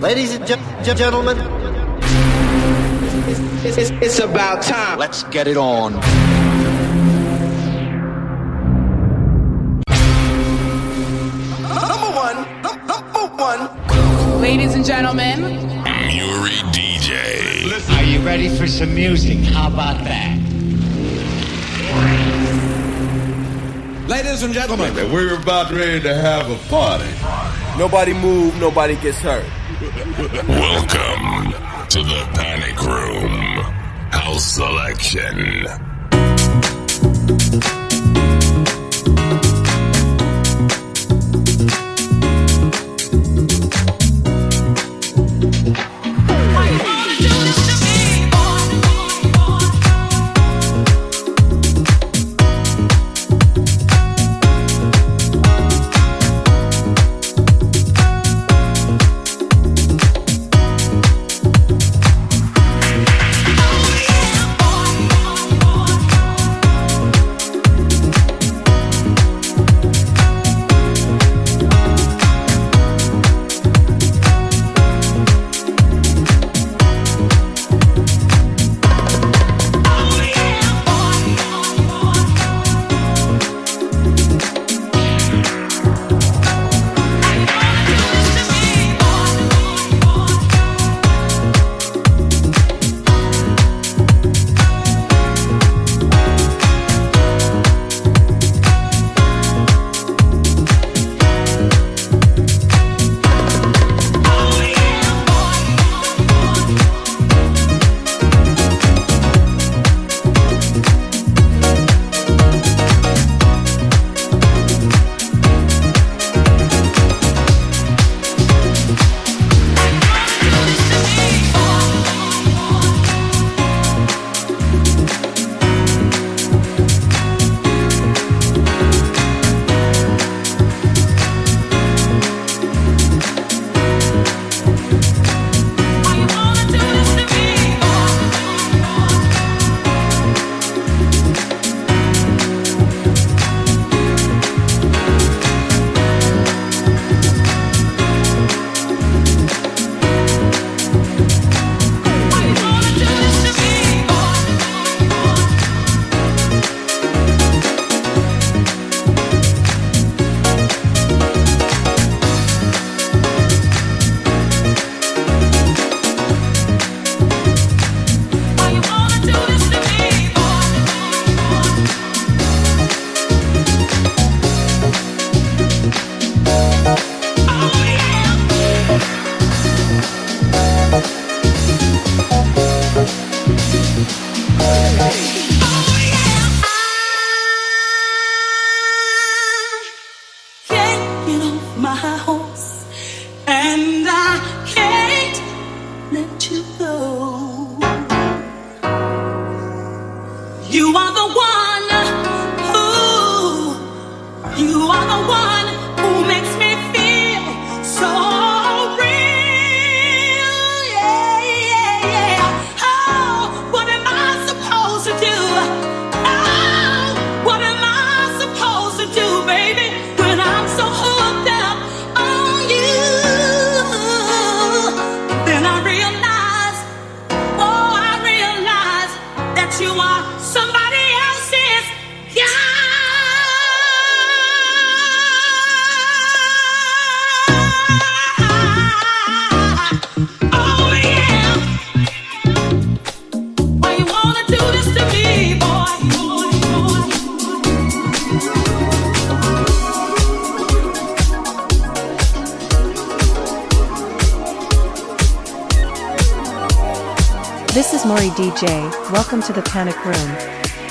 Ladies and ge- gentlemen, it's, it's, it's about time. Let's get it on. Number one, number one. Ladies and gentlemen, Muri DJ. Are you ready for some music? How about that? Ladies and gentlemen, we're about ready to have a party. Nobody move, nobody gets hurt. Welcome to the Panic Room House Selection. DJ. Welcome to the Panic Room.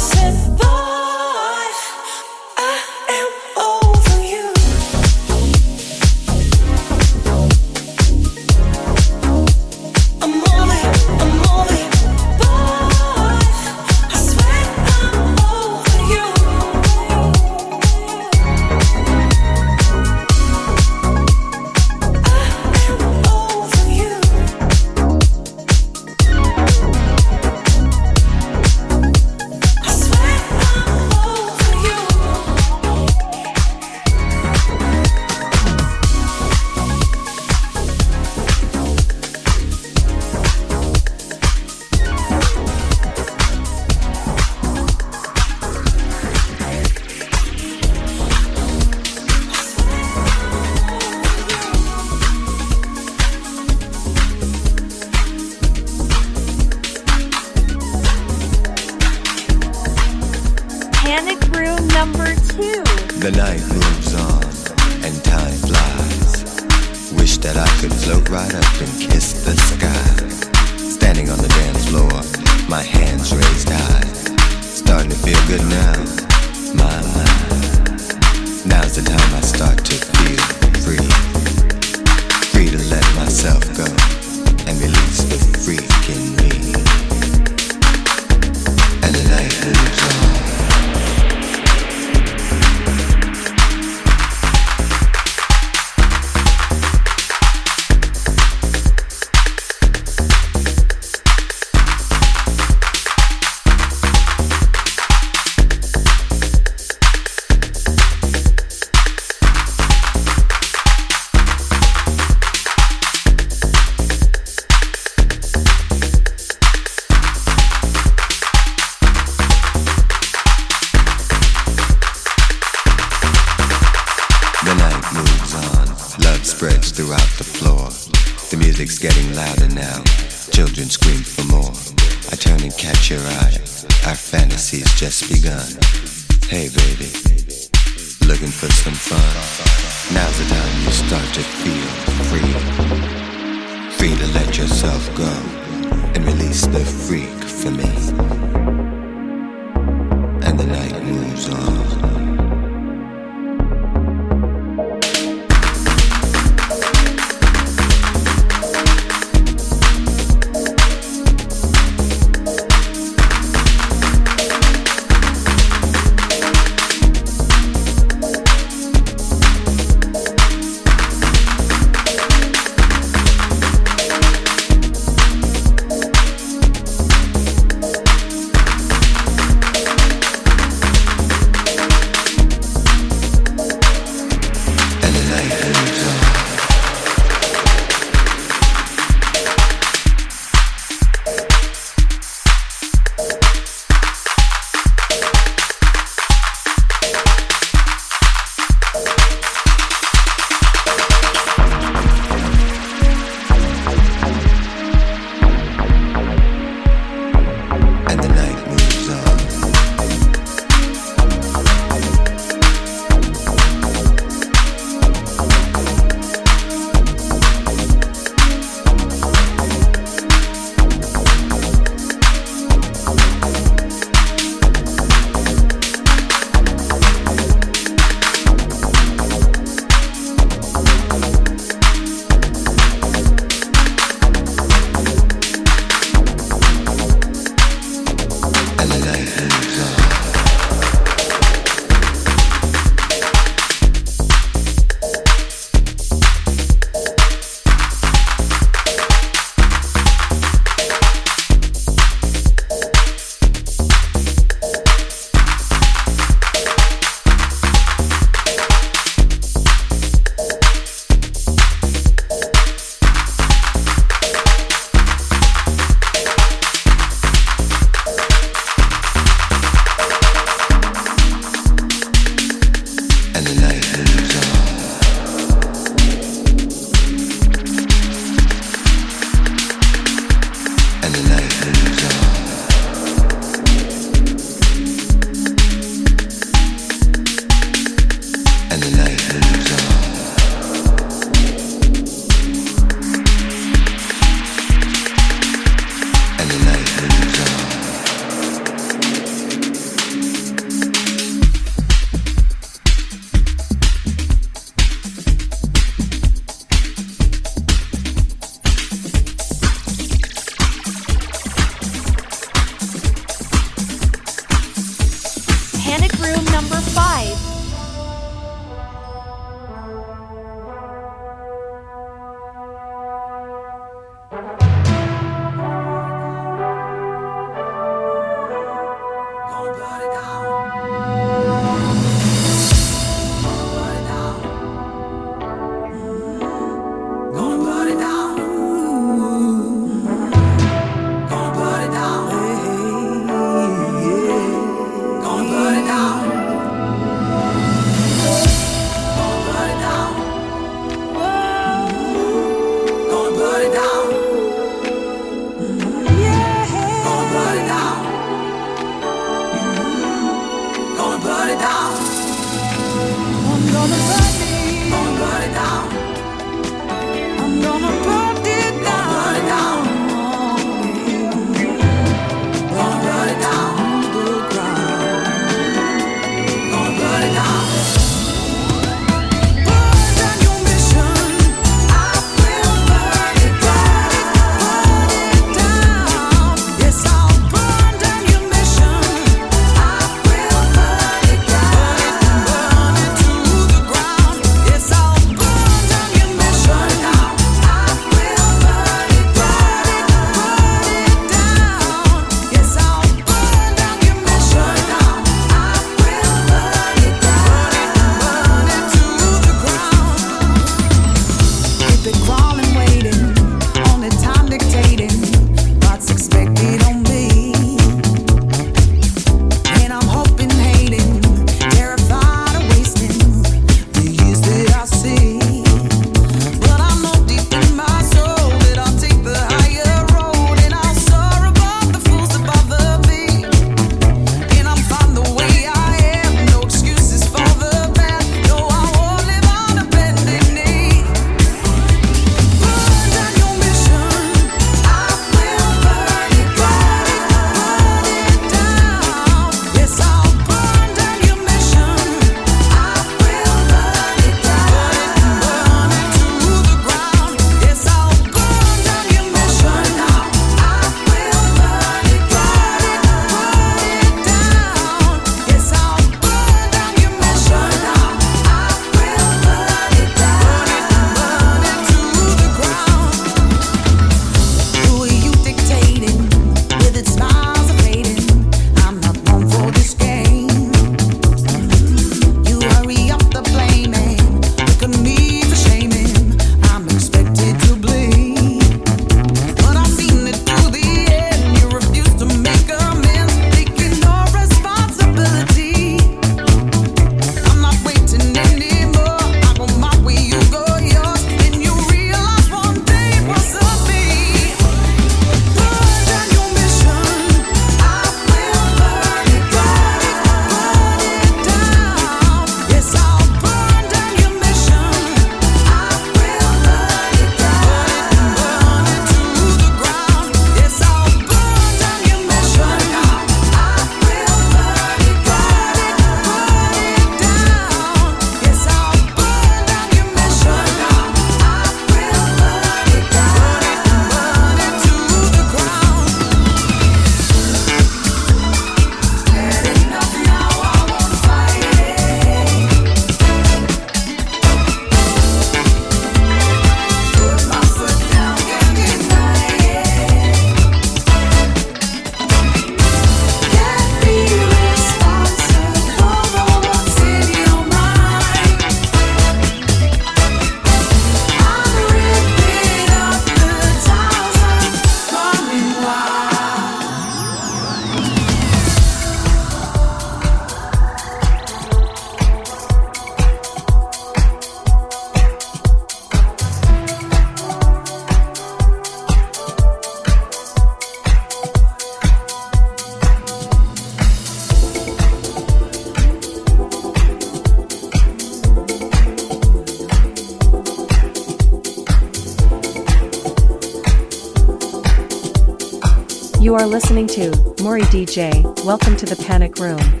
are listening to Muri DJ. Welcome to the Panic Room.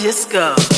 Disco.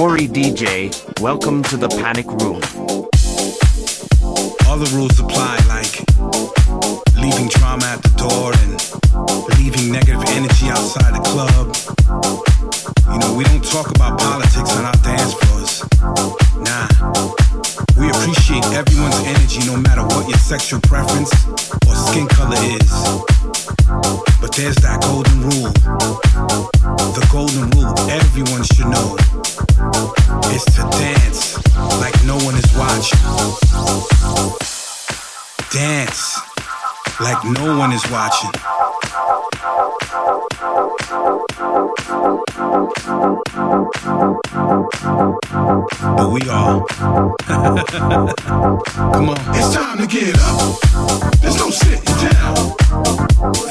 Muri DJ. Welcome to the Panic Room. All the rules apply, like leaving trauma at the door and leaving negative energy outside the club. You know, we don't talk about politics on our dance floors. Nah. We appreciate everyone's energy no matter what your sexual preference or skin color is. But there's that golden rule. The golden rule everyone should know is to dance like no one is watching. Dance like no one is watching. But we are. Come on. It's time to get up. There's no sitting down.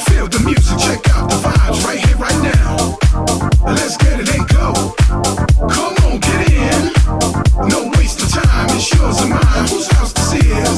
Feel the music, check out the vibes right here, right now. Let's get it and go. Come on, get in. No waste of time, it's yours and mine. Whose house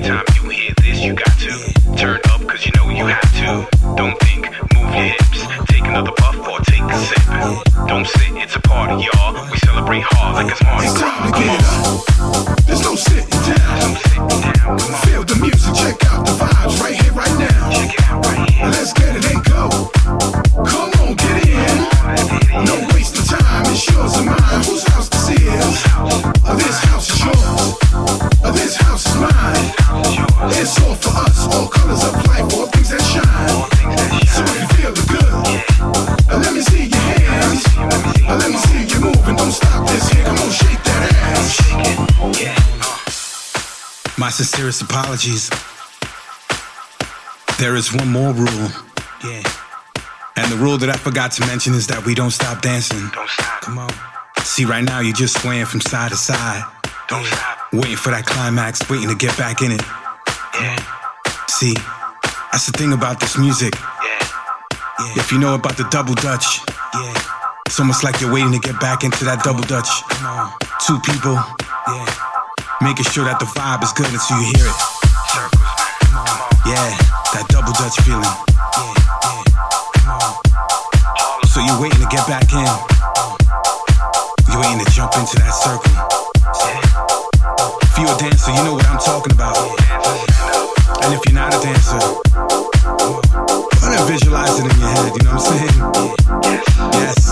Every time you hear this, you got to turn up cause you know you have to. Don't think, move your hips. Take another puff or take a sip. Don't sit, it's a party, y'all. We celebrate hard like it's Mardi Gras. Sincerest apologies. There is one more rule. Yeah. And the rule that I forgot to mention is that we don't stop dancing. Don't stop. Come on. See, right now you're just swaying from side to side. Don't stop. Waiting for that climax, waiting to get back in it. Yeah. See, that's the thing about this music. Yeah. If you know about the double dutch, yeah. It's almost like you're waiting to get back into that double dutch. Come on. Two people. Making sure that the vibe is good until you hear it. Yeah, that double dutch feeling. So you're waiting to get back in. You're waiting to jump into that circle. If you're a dancer, you know what I'm talking about. And if you're not a dancer, go ahead visualize it in your head, you know what I'm saying? Yes.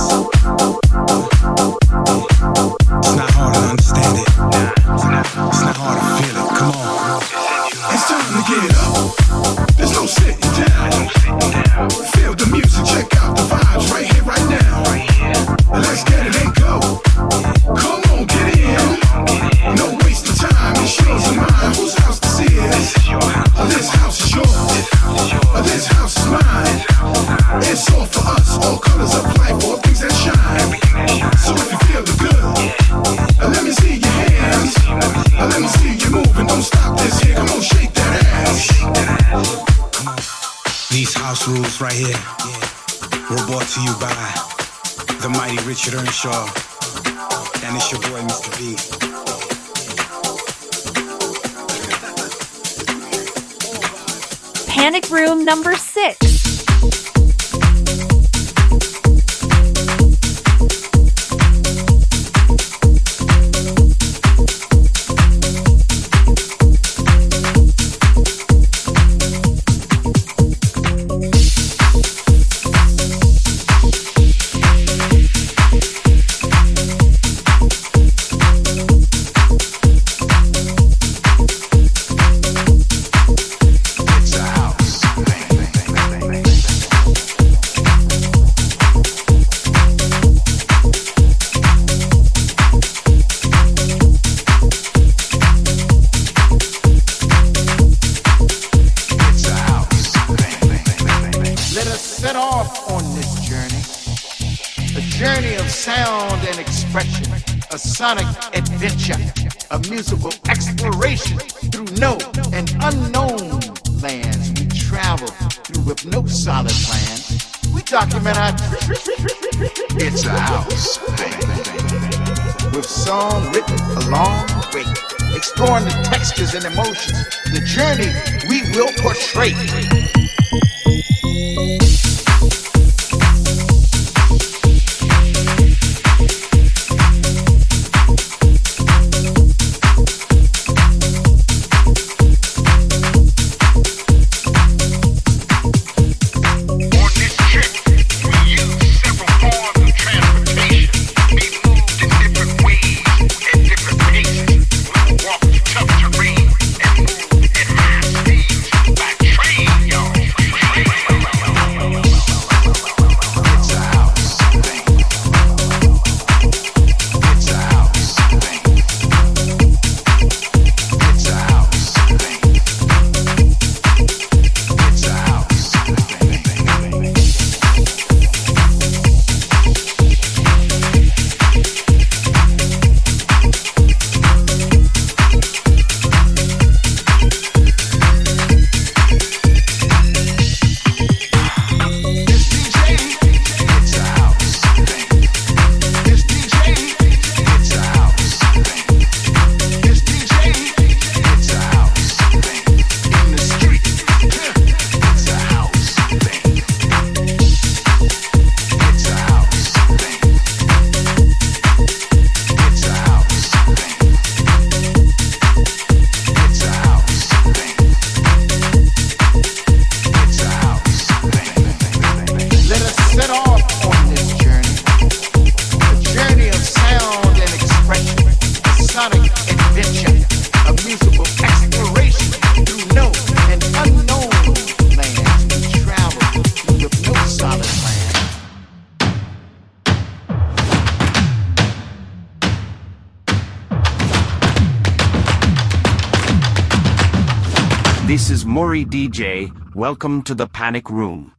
It's not hard to understand it. Get up. here were brought to you by the mighty Richard Earnshaw, and it's your boy, Mr. B. Panic Room number six. emotions, the journey we will portray. Welcome to the panic room.